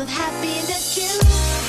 of happiness you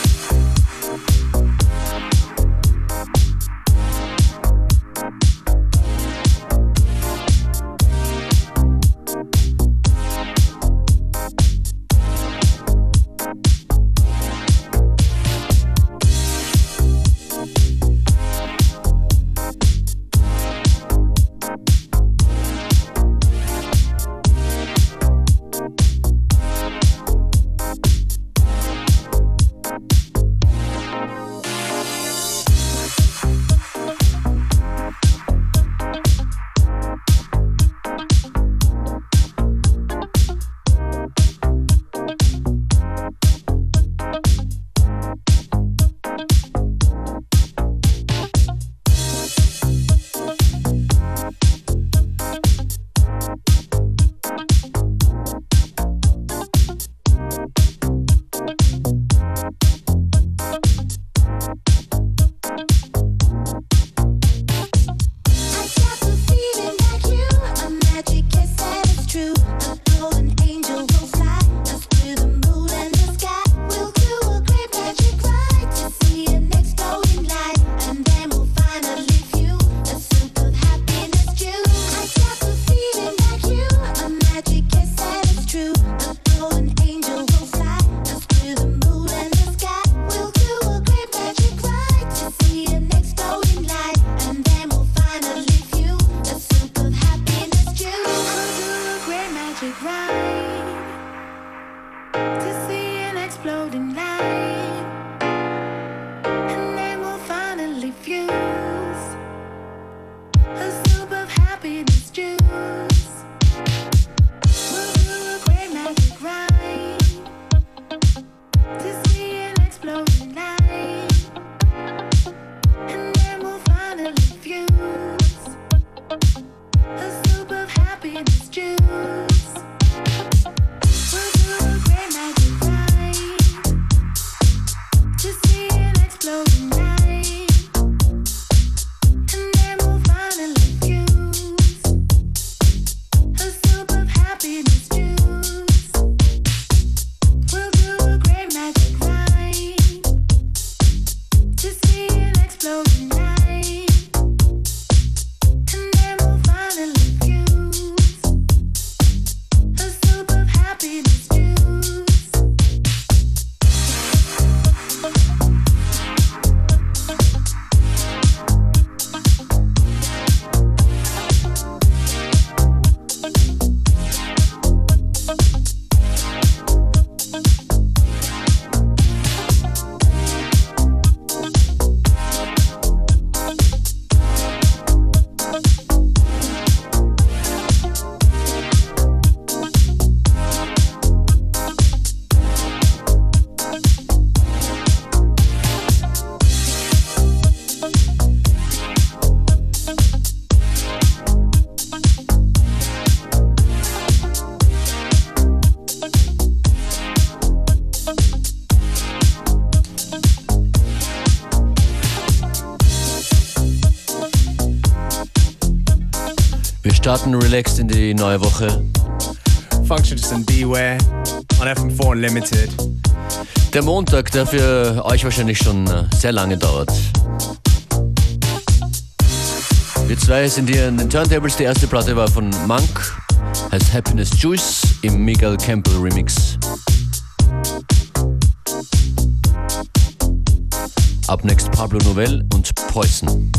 blind to see an exploding light. Starten relaxed in die neue Woche. Functions and Beware on FM4 Unlimited. Der Montag, der für euch wahrscheinlich schon äh, sehr lange dauert. Wir zwei sind hier in den Turntables. Die erste Platte war von Monk, heißt Happiness Juice im Miguel Campbell Remix. Ab next Pablo Novell und Poison.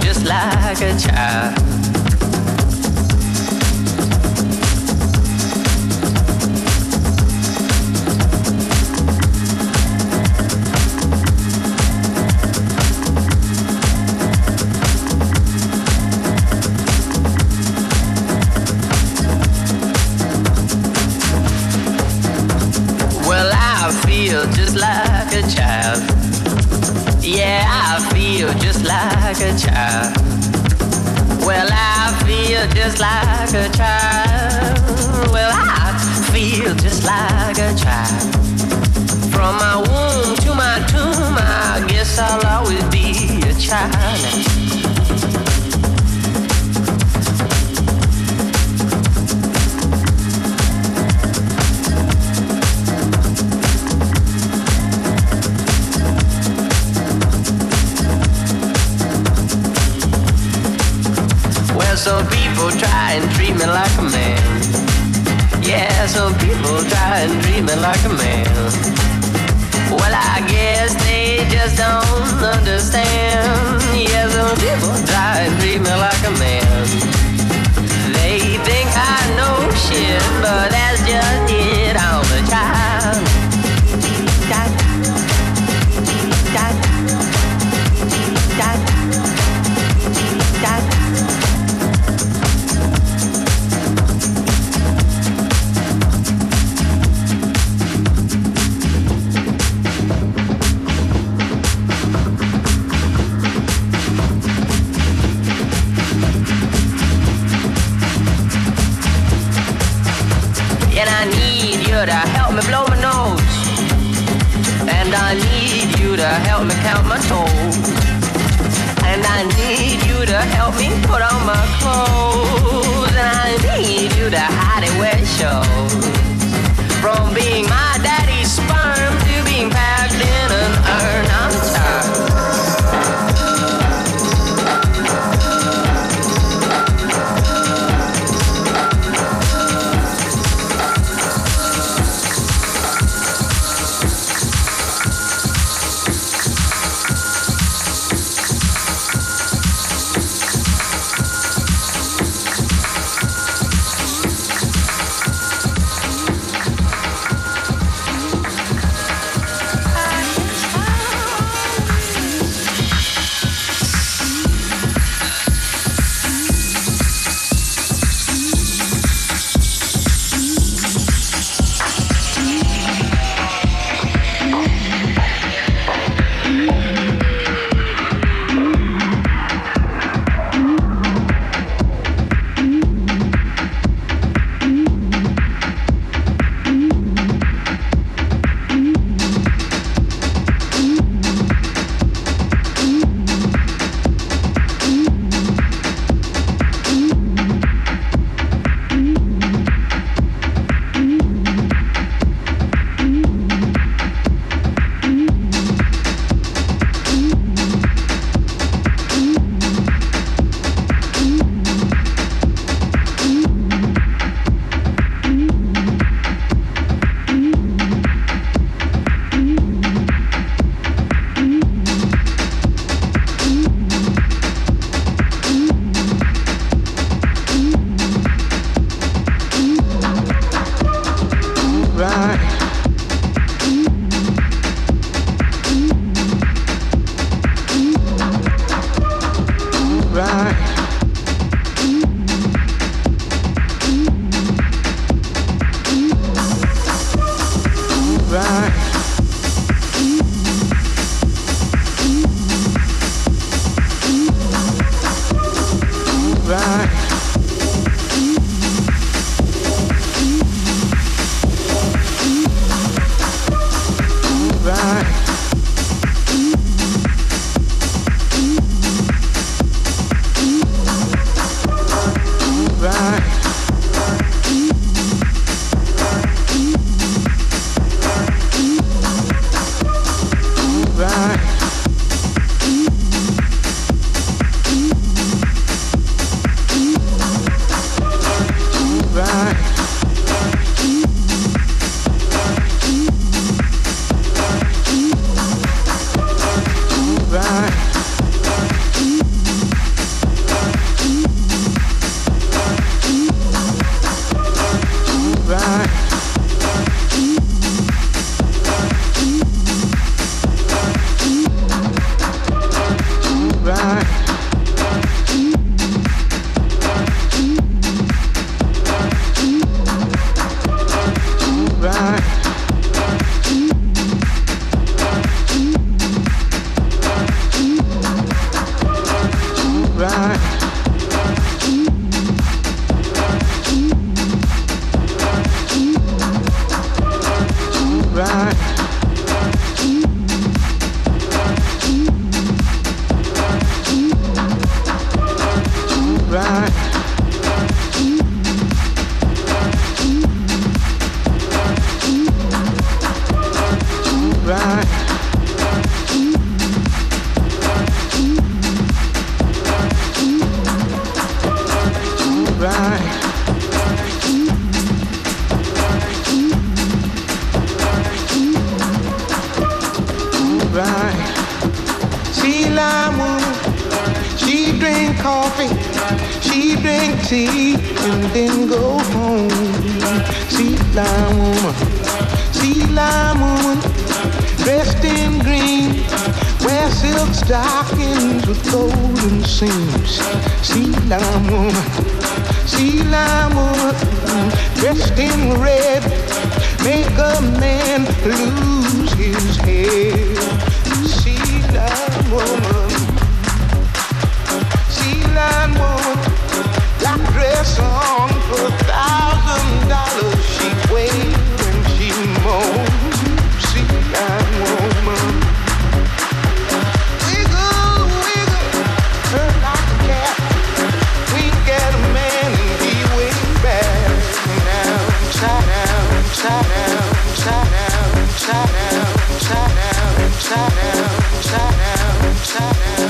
Just like a child. Like a golden seams. She la woman, she la woman, dressed in red, make a man lose his head. She la woman, she la woman, black dress on for a thousand dollars she weighs. shadow, shadow, shadow, shadow, shadow.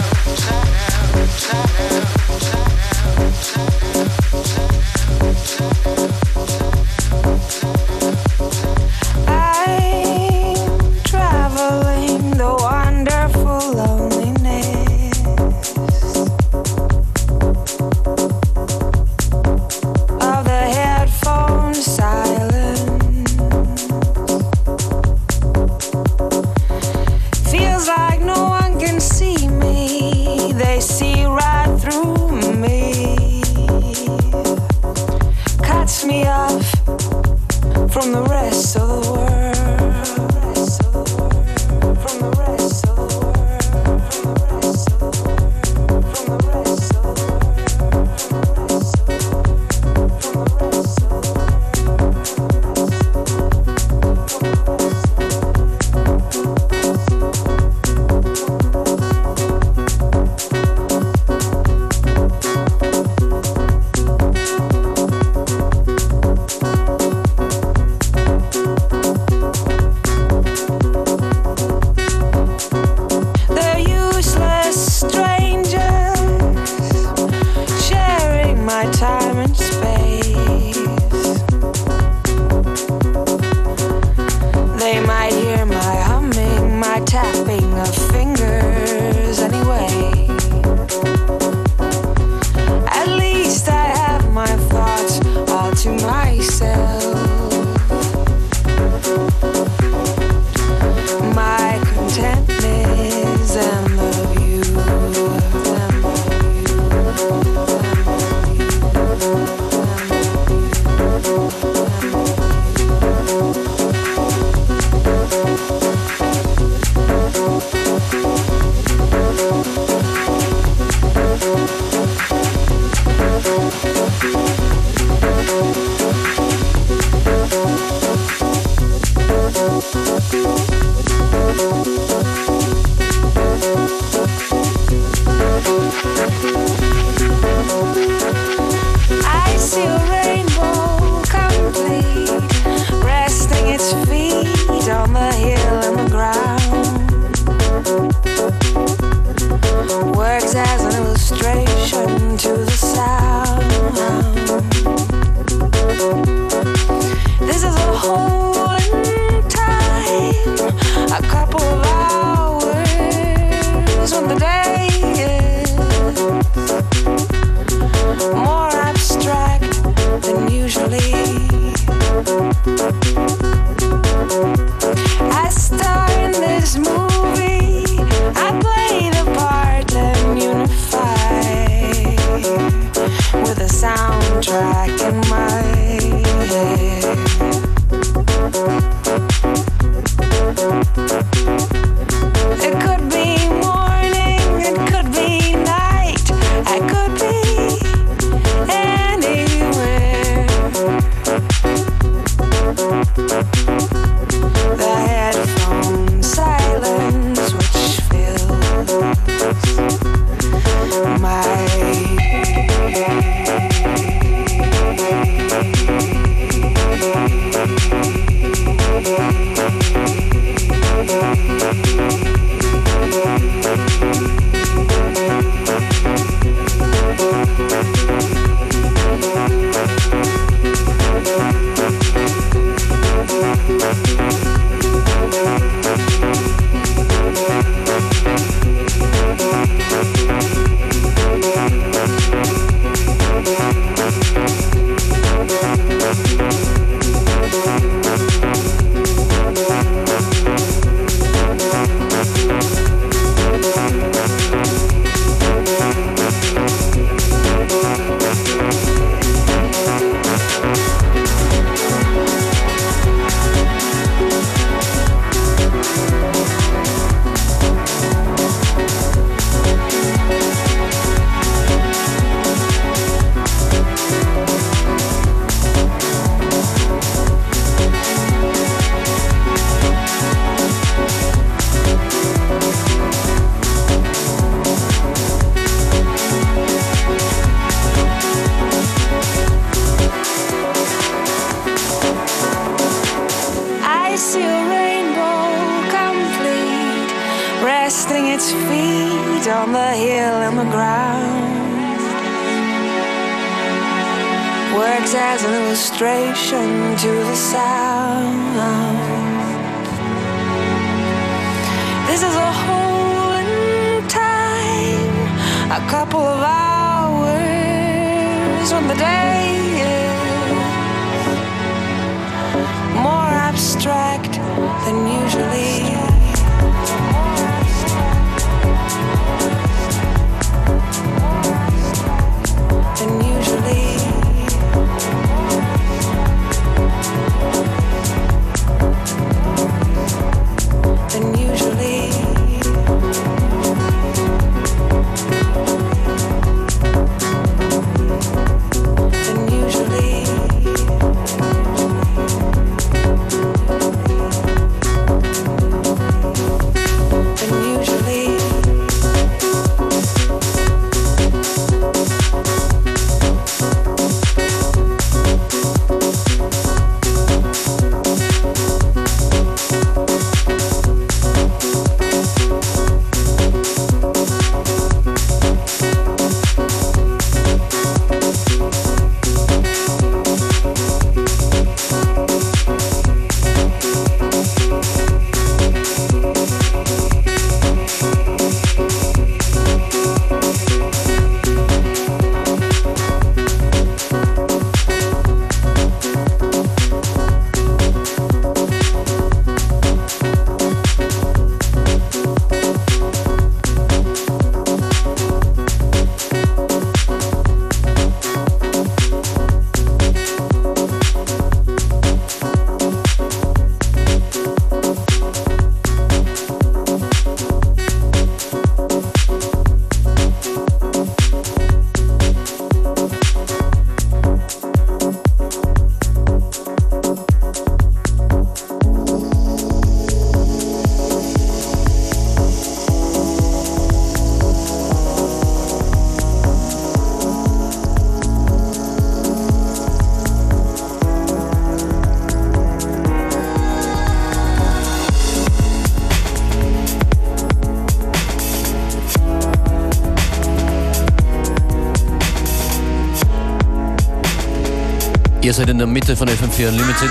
Ihr seid in der Mitte von FM4 Unlimited.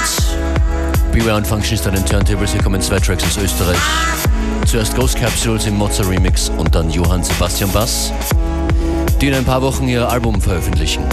Beware und Functionist an den Turntables. Hier kommen zwei Tracks aus Österreich. Zuerst Ghost Capsules im Mozart Remix und dann Johann Sebastian Bass, die in ein paar Wochen ihr Album veröffentlichen.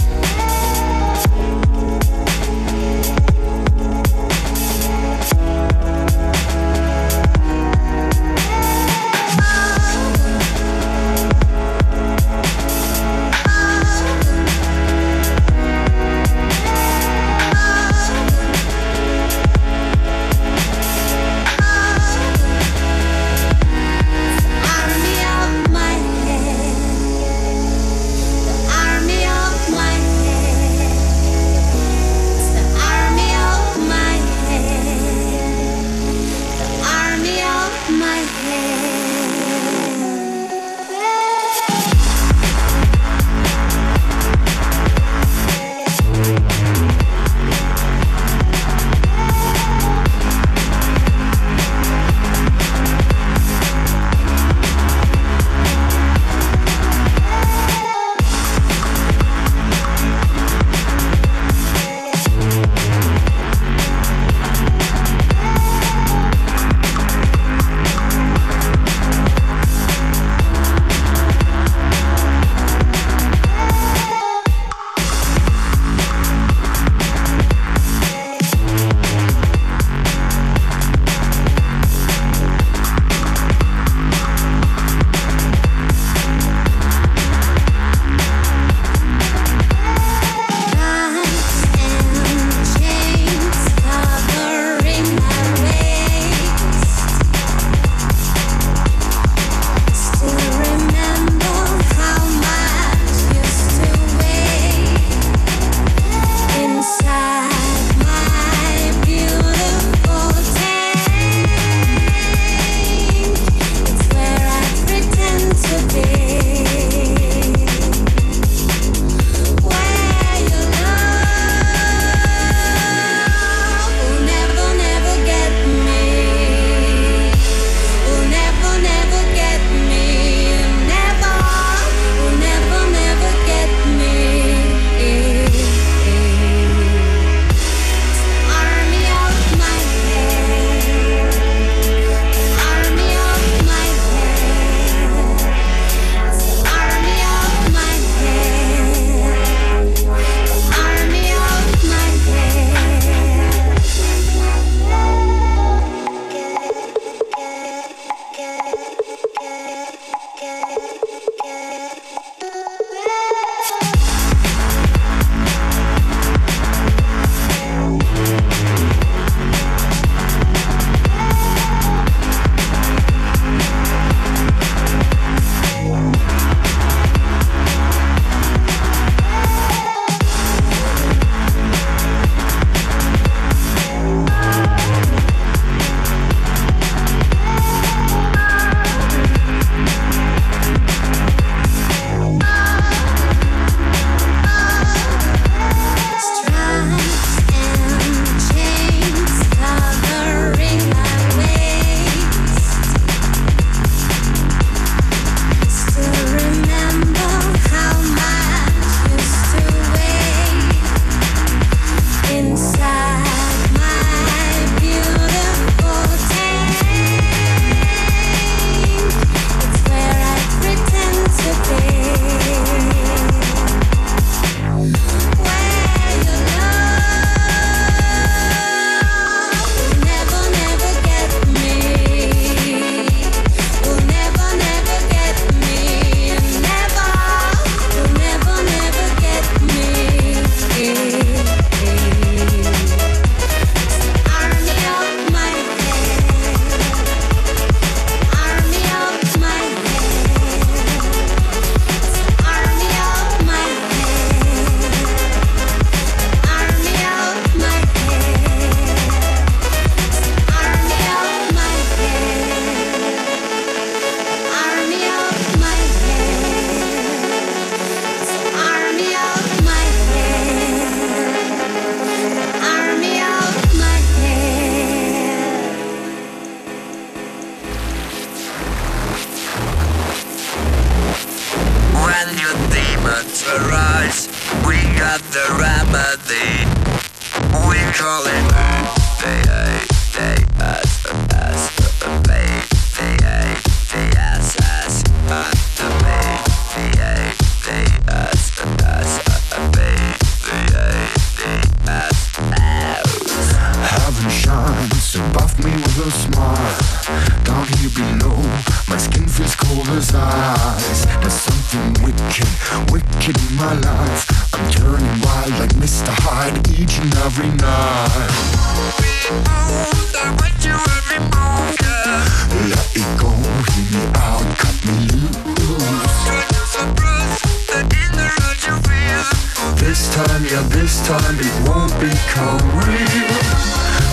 time it won't become real.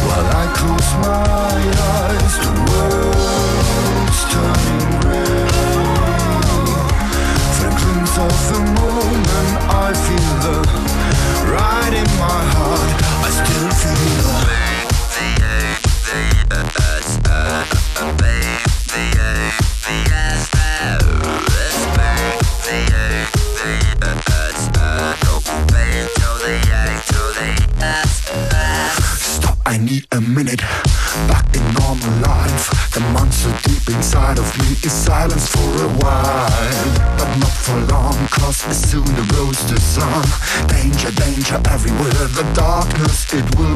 While I close my eyes, the world's turning gray. Fragments of the moment, I feel the right in my heart. I still feel the Soon soon the roasters sun. Danger, danger everywhere, the darkness it will.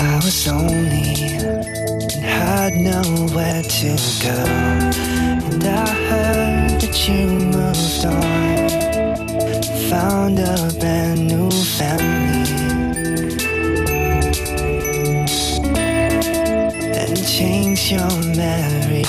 I was lonely and had nowhere to go. And I heard that you moved on, found a brand new family, and changed your memory.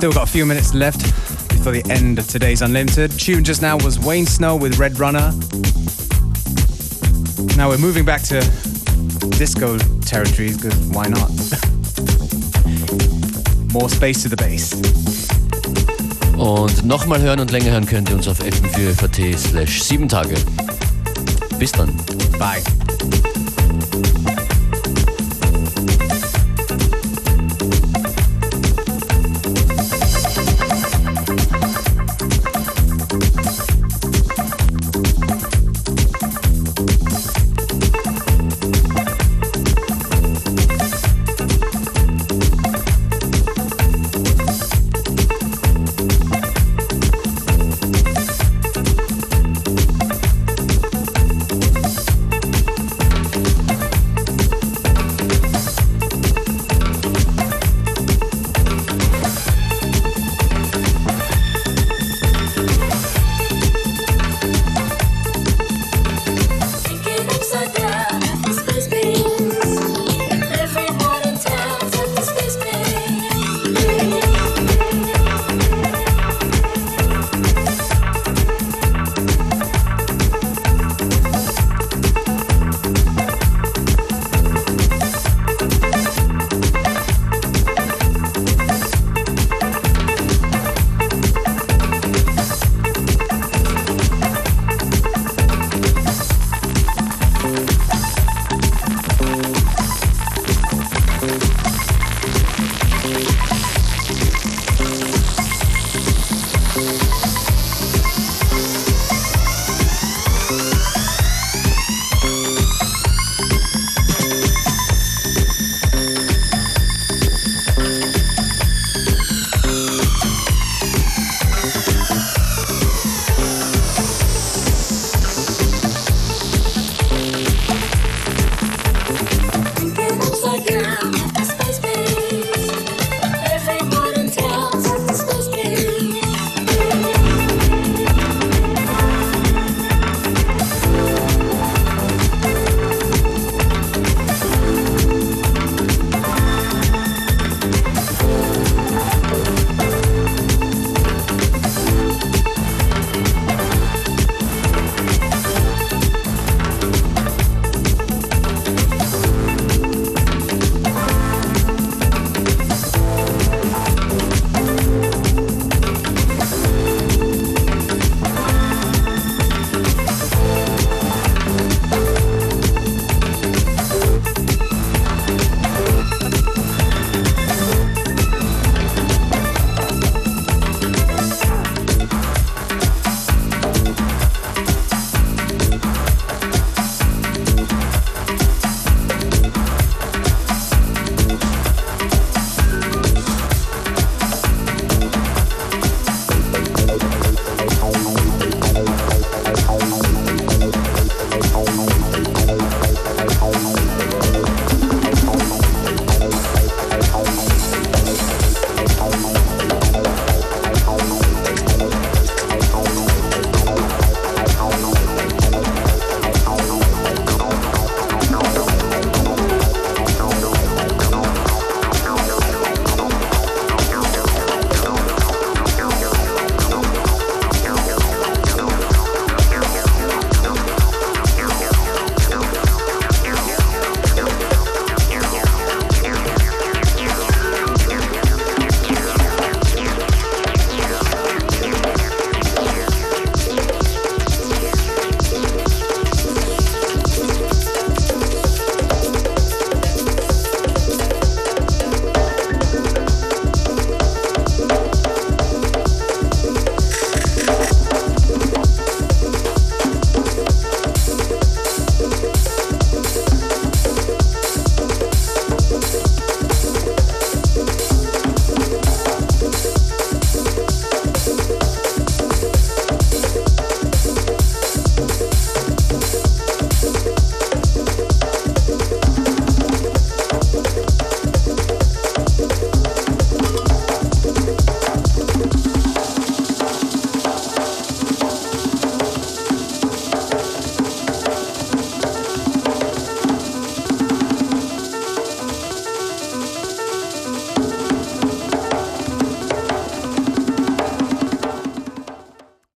Still got a few minutes left before the end of today's Unlimited. Tune just now was Wayne Snow with Red Runner. Now we're moving back to disco territories because why not? More space to the bass. Und nochmal hören und länger hören könnt ihr uns auf fm4fat slash 7 Tage. Bis dann. Bye.